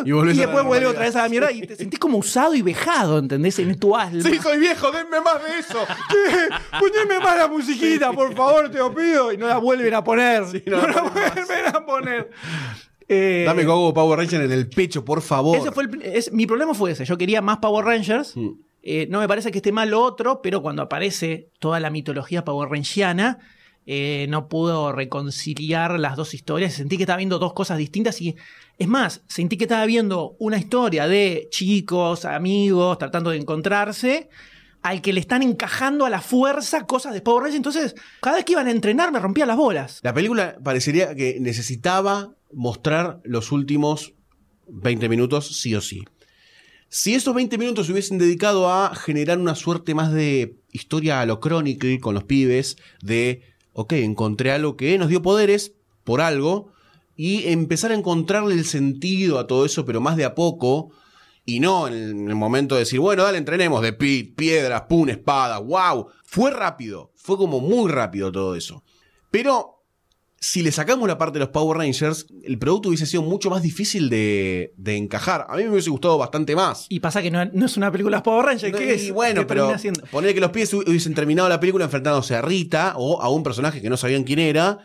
Y después vuelve otra vez a la mierda y te sentís como usado y vejado, ¿entendés? En tu alma. Sí, soy viejo, denme más de eso. Poneme más la musiquita, por favor, te lo pido. y no la vuelven a poner. no no, la vuelven a poner. Eh, Dame Go, go, Power Ranger en el pecho, por favor. ese fue el- es- mi problema fue ese. Yo quería más Power Rangers. Mm. Eh, no me parece que esté mal lo otro, pero cuando aparece toda la mitología Power Rangiana, eh, no pudo reconciliar las dos historias. Sentí que estaba viendo dos cosas distintas y, es más, sentí que estaba viendo una historia de chicos, amigos, tratando de encontrarse, al que le están encajando a la fuerza cosas de Power Rangers. Entonces, cada vez que iban a entrenar me rompía las bolas. La película parecería que necesitaba mostrar los últimos 20 minutos sí o sí. Si esos 20 minutos se hubiesen dedicado a generar una suerte más de historia a lo Chronicle con los pibes, de, ok, encontré algo que nos dio poderes por algo, y empezar a encontrarle el sentido a todo eso, pero más de a poco, y no en el momento de decir, bueno, dale, entrenemos de piedras, pum, espada, wow. Fue rápido, fue como muy rápido todo eso. Pero si le sacamos la parte de los Power Rangers, el producto hubiese sido mucho más difícil de, de encajar. A mí me hubiese gustado bastante más. Y pasa que no, no es una película de Power Rangers. No, ¿Qué y es? bueno, ¿Qué pero poner que los pies hu- hubiesen terminado la película enfrentándose a Rita o a un personaje que no sabían quién era,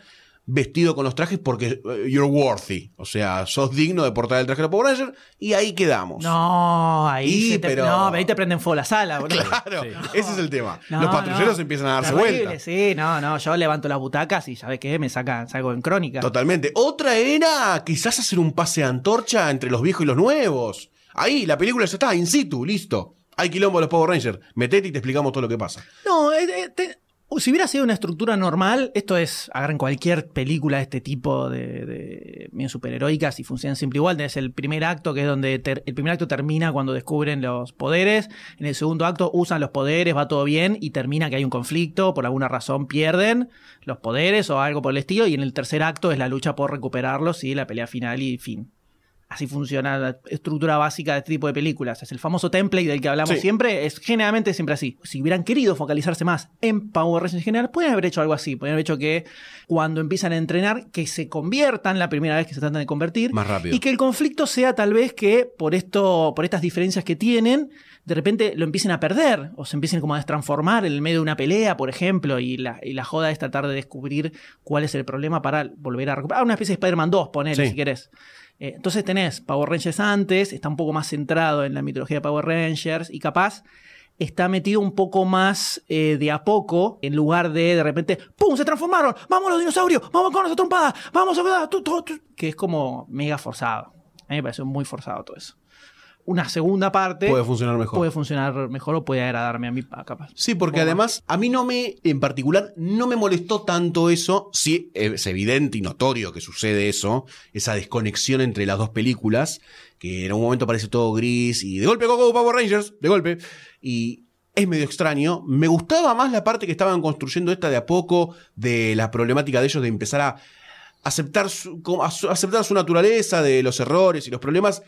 vestido con los trajes porque eh, you're worthy. O sea, sos digno de portar el traje de los Power Rangers y ahí quedamos. No, ahí, Y, se te, pero- no, ahí te prenden fuego la sala, boludo. Claro, ese es el tema. No, los patrulleros no. empiezan a darse Terrible, vuelta. Sí, no, no, yo levanto las butacas y ¿sabes qué? Me sacan, salgo en crónica. Totalmente. Otra era quizás hacer un pase de antorcha entre los viejos y los nuevos. Ahí, la película ya está, in situ, listo. Hay quilombo de los Power Rangers. Metete y te explicamos todo lo que pasa. No, eh, eh, te- si hubiera sido una estructura normal, esto es, agarren cualquier película de este tipo de, de bien superheroicas y funcionan siempre igual. Tenés el primer acto, que es donde el primer acto termina cuando descubren los poderes. En el segundo acto usan los poderes, va todo bien y termina que hay un conflicto, por alguna razón pierden los poderes o algo por el estilo. Y en el tercer acto es la lucha por recuperarlos y la pelea final y fin. Así funciona la estructura básica de este tipo de películas. Es el famoso template del que hablamos Sí. siempre. Es generalmente siempre así. Si hubieran querido focalizarse más en Power Rangers en general, pueden haber hecho algo así. Pueden haber hecho que cuando empiezan a entrenar, que se conviertan la primera vez que se tratan de convertir. Más rápido. Y que el conflicto sea tal vez que por esto, por estas diferencias que tienen, de repente lo empiecen a perder. O se empiecen como a destransformar en el medio de una pelea, por ejemplo. Y la, y la joda es tratar de descubrir cuál es el problema para volver a recuperar. Una especie de Spider-Man 2, ponele, Sí. si querés. Eh, entonces tenés Power Rangers antes, está un poco más centrado en la mitología de Power Rangers y capaz está metido un poco más eh, de a poco en lugar de de repente ¡pum! se transformaron, vamos los dinosaurios, vamos con esa trompada, vamos a tu", que es como mega forzado. A mí me pareció muy forzado todo eso. Una segunda parte Puede funcionar mejor. puede funcionar mejor o puede agradarme a mí capaz. Sí, porque además a mí no me, en particular, no me molestó tanto eso. Sí, es evidente y notorio que sucede eso, esa desconexión entre las dos películas, que en un momento parece todo gris y de golpe Goku Power Rangers, de golpe. Y es medio extraño. Me gustaba más la parte que estaban construyendo esta de a poco, de la problemática de ellos de empezar a aceptar su- aceptar su naturaleza, de los errores y los problemas,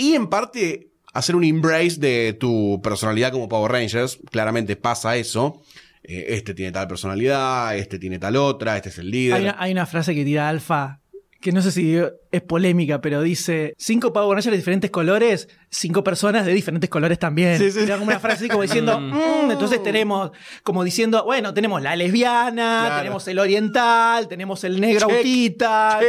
y en parte hacer un embrace de tu personalidad como Power Rangers. Claramente pasa eso. Eh, este tiene tal personalidad, este tiene tal otra, este es el líder. Hay una, hay una frase que tira Alfa, que no sé si es polémica, pero dice: cinco Power Rangers de diferentes colores, cinco personas de diferentes colores también. Sí, sí. Era como una frase así como diciendo: "Mm", entonces tenemos, como diciendo, bueno, tenemos la lesbiana, Claro. tenemos el oriental, tenemos el negro Check,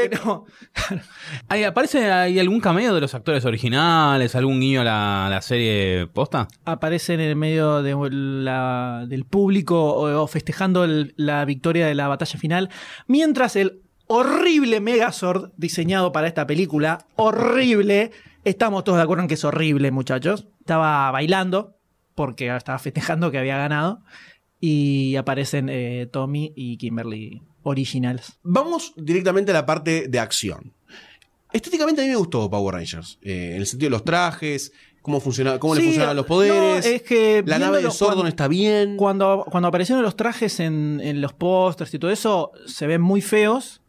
tenemos- ¿Hay, ¿Aparece hay algún cameo de los actores originales? ¿Algún guiño a la, serie posta? Aparece en el medio de la- del público o, o festejando el- la victoria de la batalla final, mientras el horrible Megazord diseñado para esta película, horrible, estamos todos de acuerdo en que es horrible, muchachos. Estaba bailando porque estaba festejando que había ganado y aparecen eh, Tommy y Kimberly originals. Vamos directamente a la parte de acción. Estéticamente a mí me gustó Power Rangers. eh, en el sentido de los trajes, cómo, funciona, cómo le Sí, funcionan los poderes. no, es que la nave de Sordon está bien. Cuando, cuando aparecieron los trajes en, en los pósters y todo eso, se ven muy feos.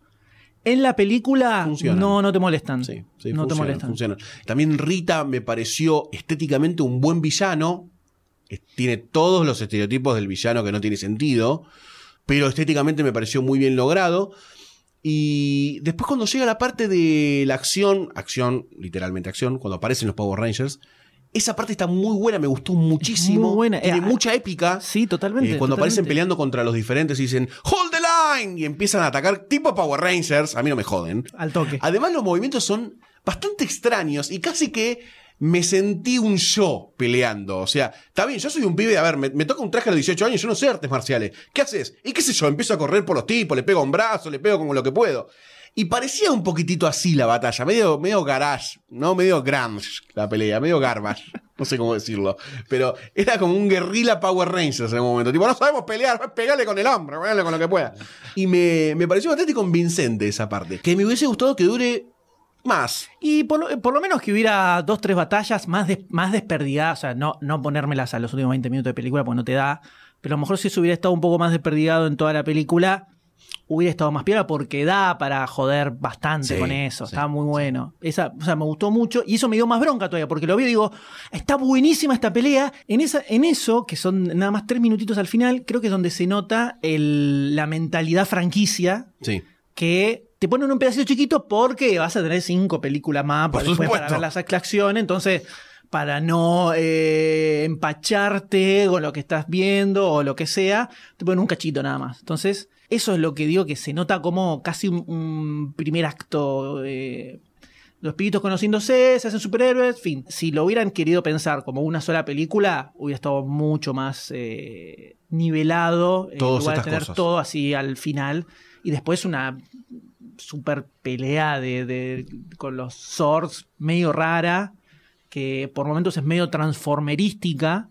En la película Funcionan. no, no te molestan. Sí, sí, no te molestan. funcionan. También Rita me pareció estéticamente un buen villano. Tiene todos los estereotipos del villano que no tiene sentido. Pero estéticamente me pareció muy bien logrado. Y después cuando llega la parte de la acción, acción, literalmente acción, cuando aparecen los Power Rangers, esa parte está muy buena, me gustó muchísimo. muy buena. Tiene Eh, mucha épica. Sí, totalmente. Eh, cuando aparecen peleando contra los diferentes y dicen ¡Hold the line! y empiezan a atacar tipo Power Rangers, a mí no me joden. Al toque. Además, los movimientos son bastante extraños y casi que me sentí un yo peleando. O sea, está bien, yo soy un pibe, a ver, me, me toca un traje a los 18 años, yo no sé artes marciales. ¿Qué haces? Y qué sé yo, empiezo a correr por los tipos, le pego un brazo, le pego como lo que puedo. Y parecía un poquitito así la batalla, medio, medio garage, ¿no? Medio grunge la pelea, medio garbage. No sé cómo decirlo. Pero era como un guerrilla Power Rangers en un momento. Tipo, no sabemos pelear, pegale con el hombro, pegale con lo que pueda. Y me, me pareció bastante convincente esa parte. Que me hubiese gustado que dure más. Y por lo, por lo menos que hubiera dos, tres batallas más, des- más desperdigadas. O sea, no, no ponérmelas a los últimos 20 minutos de película porque no te da. Pero a lo mejor si eso hubiera estado un poco más desperdigado en toda la película, hubiera estado más piola porque da para joder bastante Sí, con eso. sí, Estaba muy bueno. Esa, o sea, me gustó mucho y eso me dio más bronca todavía porque lo vi y digo, está buenísima esta pelea. En, esa, en eso, que son nada más tres minutitos al final, creo que es donde se nota el- la mentalidad franquicia que te ponen un pedacito chiquito porque vas a tener cinco películas más Por después para ver las acciones. Entonces, para no eh, empacharte con lo que estás viendo o lo que sea, te ponen un cachito nada más. Entonces, eso es lo que digo que se nota como casi un, un primer acto. eh, los espíritus conociéndose, se hacen superhéroes, fin. Si lo hubieran querido pensar como una sola película, hubiera estado mucho más eh, nivelado. en de estas tener cosas. todo así al final. Y después una super pelea de, de- con los swords medio rara, que por momentos es medio transformerística.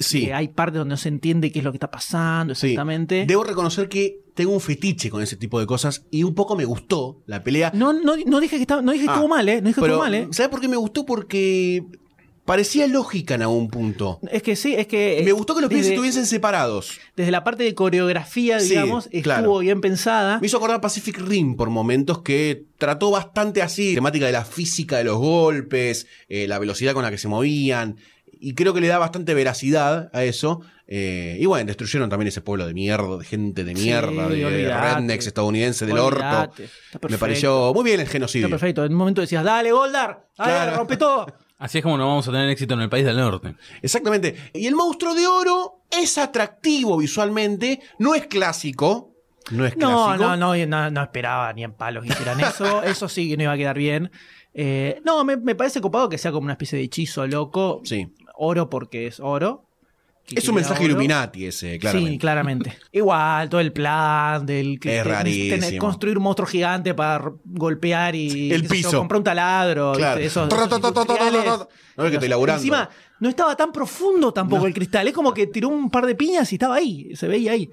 Sí. que hay partes donde no se entiende qué es lo que está pasando Sí. exactamente. Debo reconocer que tengo un fetiche con ese tipo de cosas y un poco me gustó la pelea. No, no, no dije que, estaba, no dije que Ah, estuvo mal, ¿eh? No dije que Pero, estuvo mal, ¿eh? ¿sabes por qué me gustó? Porque parecía lógica en algún punto. Es que sí, es que. Me gustó que los pies estuviesen separados. Desde la parte de coreografía, Sí, digamos, estuvo claro. bien pensada. Me hizo acordar Pacific Rim por momentos que trató bastante así, temática de la física de los golpes, eh, la velocidad con la que se movían, y creo que le da bastante veracidad a eso. eh, y bueno, destruyeron también ese pueblo de mierda, de gente de mierda, de, de olvidate. rednecks estadounidense del orto. Olvidate. Me pareció muy bien el genocidio. Está perfecto. En un momento decías, dale, Goldar, dale, Claro. rompe todo. Así es como no vamos a tener éxito en el país del norte. Exactamente. Y el monstruo de oro es atractivo visualmente, no es clásico. No es No, clásico. no, no, no, no esperaba ni en palos que hicieran eso. Eso sí que no iba a quedar bien. Eh, no, me, me parece copado que sea como una especie de hechizo loco. Sí. Oro porque es oro. Que Es un mensaje oro. Illuminati ese, claramente. Sí, claramente. Igual, todo el plan del que Es tener- construir un monstruo gigante para golpear y El piso. comprar un taladro. Claro. No es que estoy laburando. Encima, no estaba tan profundo tampoco No. el cristal. Es como que tiró un par de piñas y estaba ahí. Se veía ahí.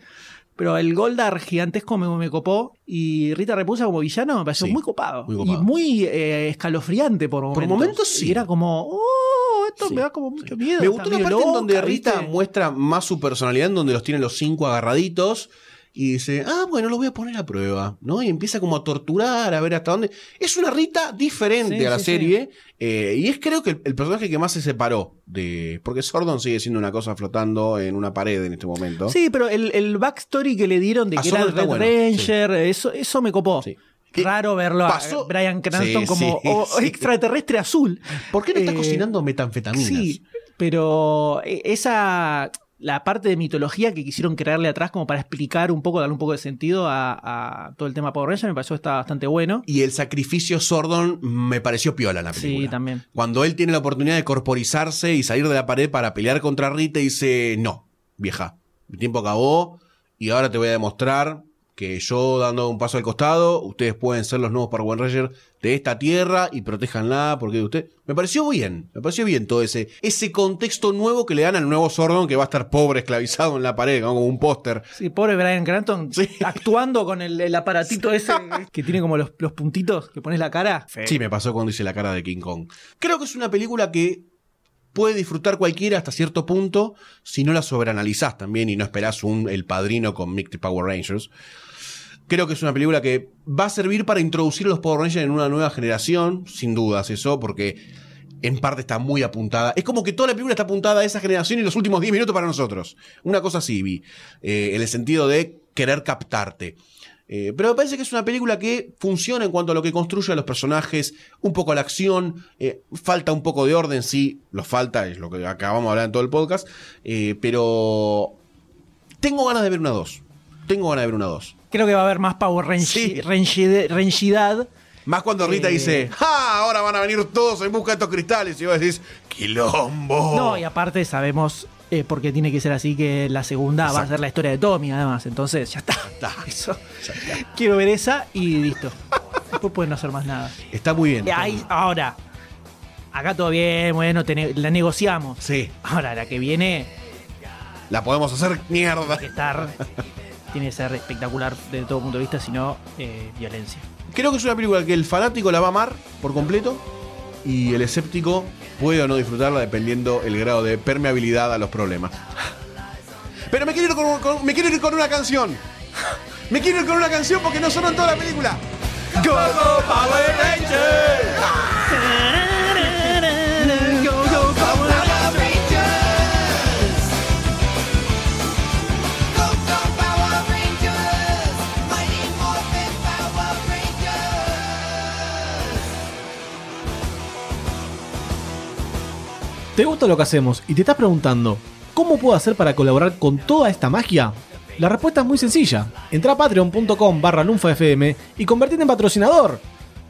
Pero el Goldar gigantesco me, me copó. Y Rita Repusa como villano me pareció Sí, muy, copado. muy copado. Y muy eh, escalofriante por momentos. momentos, sí. Y era como, oh, esto Sí. me da como mucho miedo. Me gustó la parte en donde Rita ¿viste? muestra más su personalidad, en donde los tiene los cinco agarraditos. Y dice, ah, bueno, los voy a poner a prueba, ¿no? Y empieza como a torturar, a ver hasta dónde. Es una Rita diferente Sí, a la sí, serie. eh, y es creo que el, el personaje que más se separó de. Porque Sordon sigue siendo una cosa flotando en una pared en este momento. Sí, pero el, el backstory que le dieron de A que era el está Red bueno, Ranger, eso, eso me copó. Sí. Raro verlo a Brian Cranston como o- extraterrestre azul. ¿Por qué no está Eh, cocinando metanfetaminas? Sí, pero eh, esa la parte de mitología que quisieron crearle atrás como para explicar un poco, darle un poco de sentido a, a todo el tema Power Ranger me pareció que está bastante bueno. Y el sacrificio Sordon me pareció piola en la película. Sí, también. Cuando él tiene la oportunidad de corporizarse y salir de la pared para pelear contra Rita, dice, no, vieja, mi tiempo acabó y ahora te voy a demostrar que yo dando un paso al costado, ustedes pueden ser los nuevos Power Rangers de esta tierra y protéjanla porque usted... Me pareció bien, me pareció bien todo ese, ese contexto nuevo que le dan al nuevo Sordon que va a estar pobre, esclavizado en la pared, ¿no? como un póster. Sí, pobre Brian Cranston Sí. actuando con el, el aparatito ese que tiene como los, los puntitos que pones la cara. Sí, me pasó cuando hice la cara de King Kong. Creo que es una película que puede disfrutar cualquiera hasta cierto punto si no la sobreanalizás también y no esperás un El Padrino con Mixed Power Rangers. Creo que es una película que va a servir para introducir a los Power Rangers en una nueva generación, sin dudas eso, porque en parte está muy apuntada. Es como que toda la película está apuntada a esa generación y los últimos 10 minutos para nosotros. Una cosa así vi, eh, en el sentido de querer captarte. Eh, pero me parece que es una película que funciona en cuanto a lo que construye a los personajes, un poco a la acción, eh, falta un poco de orden, sí, lo falta, es lo que acabamos de hablar en todo el podcast, pero tengo ganas de ver una 2. Tengo ganas de ver una 2. Creo que va a haber más Power Range, Sí. Rangidad. Más cuando Rita Eh. dice, ¡ah! Ahora van a venir todos en busca de estos cristales. Y vos decís, ¡quilombo! No, y aparte sabemos eh, por qué tiene que ser así que la segunda va a ser la historia de Tommy, además. Entonces, ya está. Está. Eso. Quiero ver esa y listo. Después pueden no hacer más nada. Está muy bien. Ahí- ahora, acá todo bien, bueno, tene- la negociamos. Sí, Ahora, la que viene, la podemos hacer mierda. que estar. tiene que ser espectacular desde todo punto de vista, si no, eh, violencia. Creo que es una película que el fanático la va a amar por completo y el escéptico puede o no disfrutarla dependiendo el grado de permeabilidad a los problemas. Pero me quiero ir con, con- me quiero ir con una canción. Me quiero ir con una canción porque no sonó en toda la película. ¡Go, go, Power Rangers! ¿Te gusta lo que hacemos y te estás preguntando, ¿cómo puedo hacer para colaborar con toda esta magia? La respuesta es muy sencilla. Entra a patreon.com barra lunfafm y convertirte en patrocinador.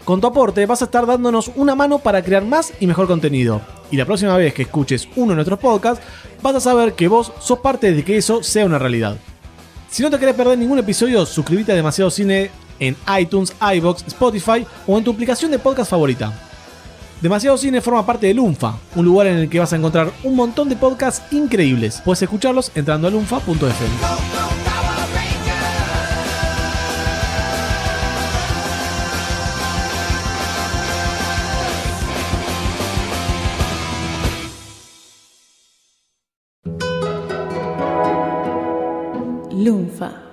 Con tu aporte vas a estar dándonos una mano para crear más y mejor contenido. Y la próxima vez que escuches uno de nuestros podcasts, vas a saber que vos sos parte de que eso sea una realidad. Si no te querés perder ningún episodio, suscríbete a Demasiado Cine en iTunes, iBox, Spotify o en tu aplicación de podcast favorita. Demasiado Cine forma parte de Lunfa, un lugar en el que vas a encontrar un montón de podcasts increíbles. Puedes escucharlos entrando a lunfa.fm. Lunfa.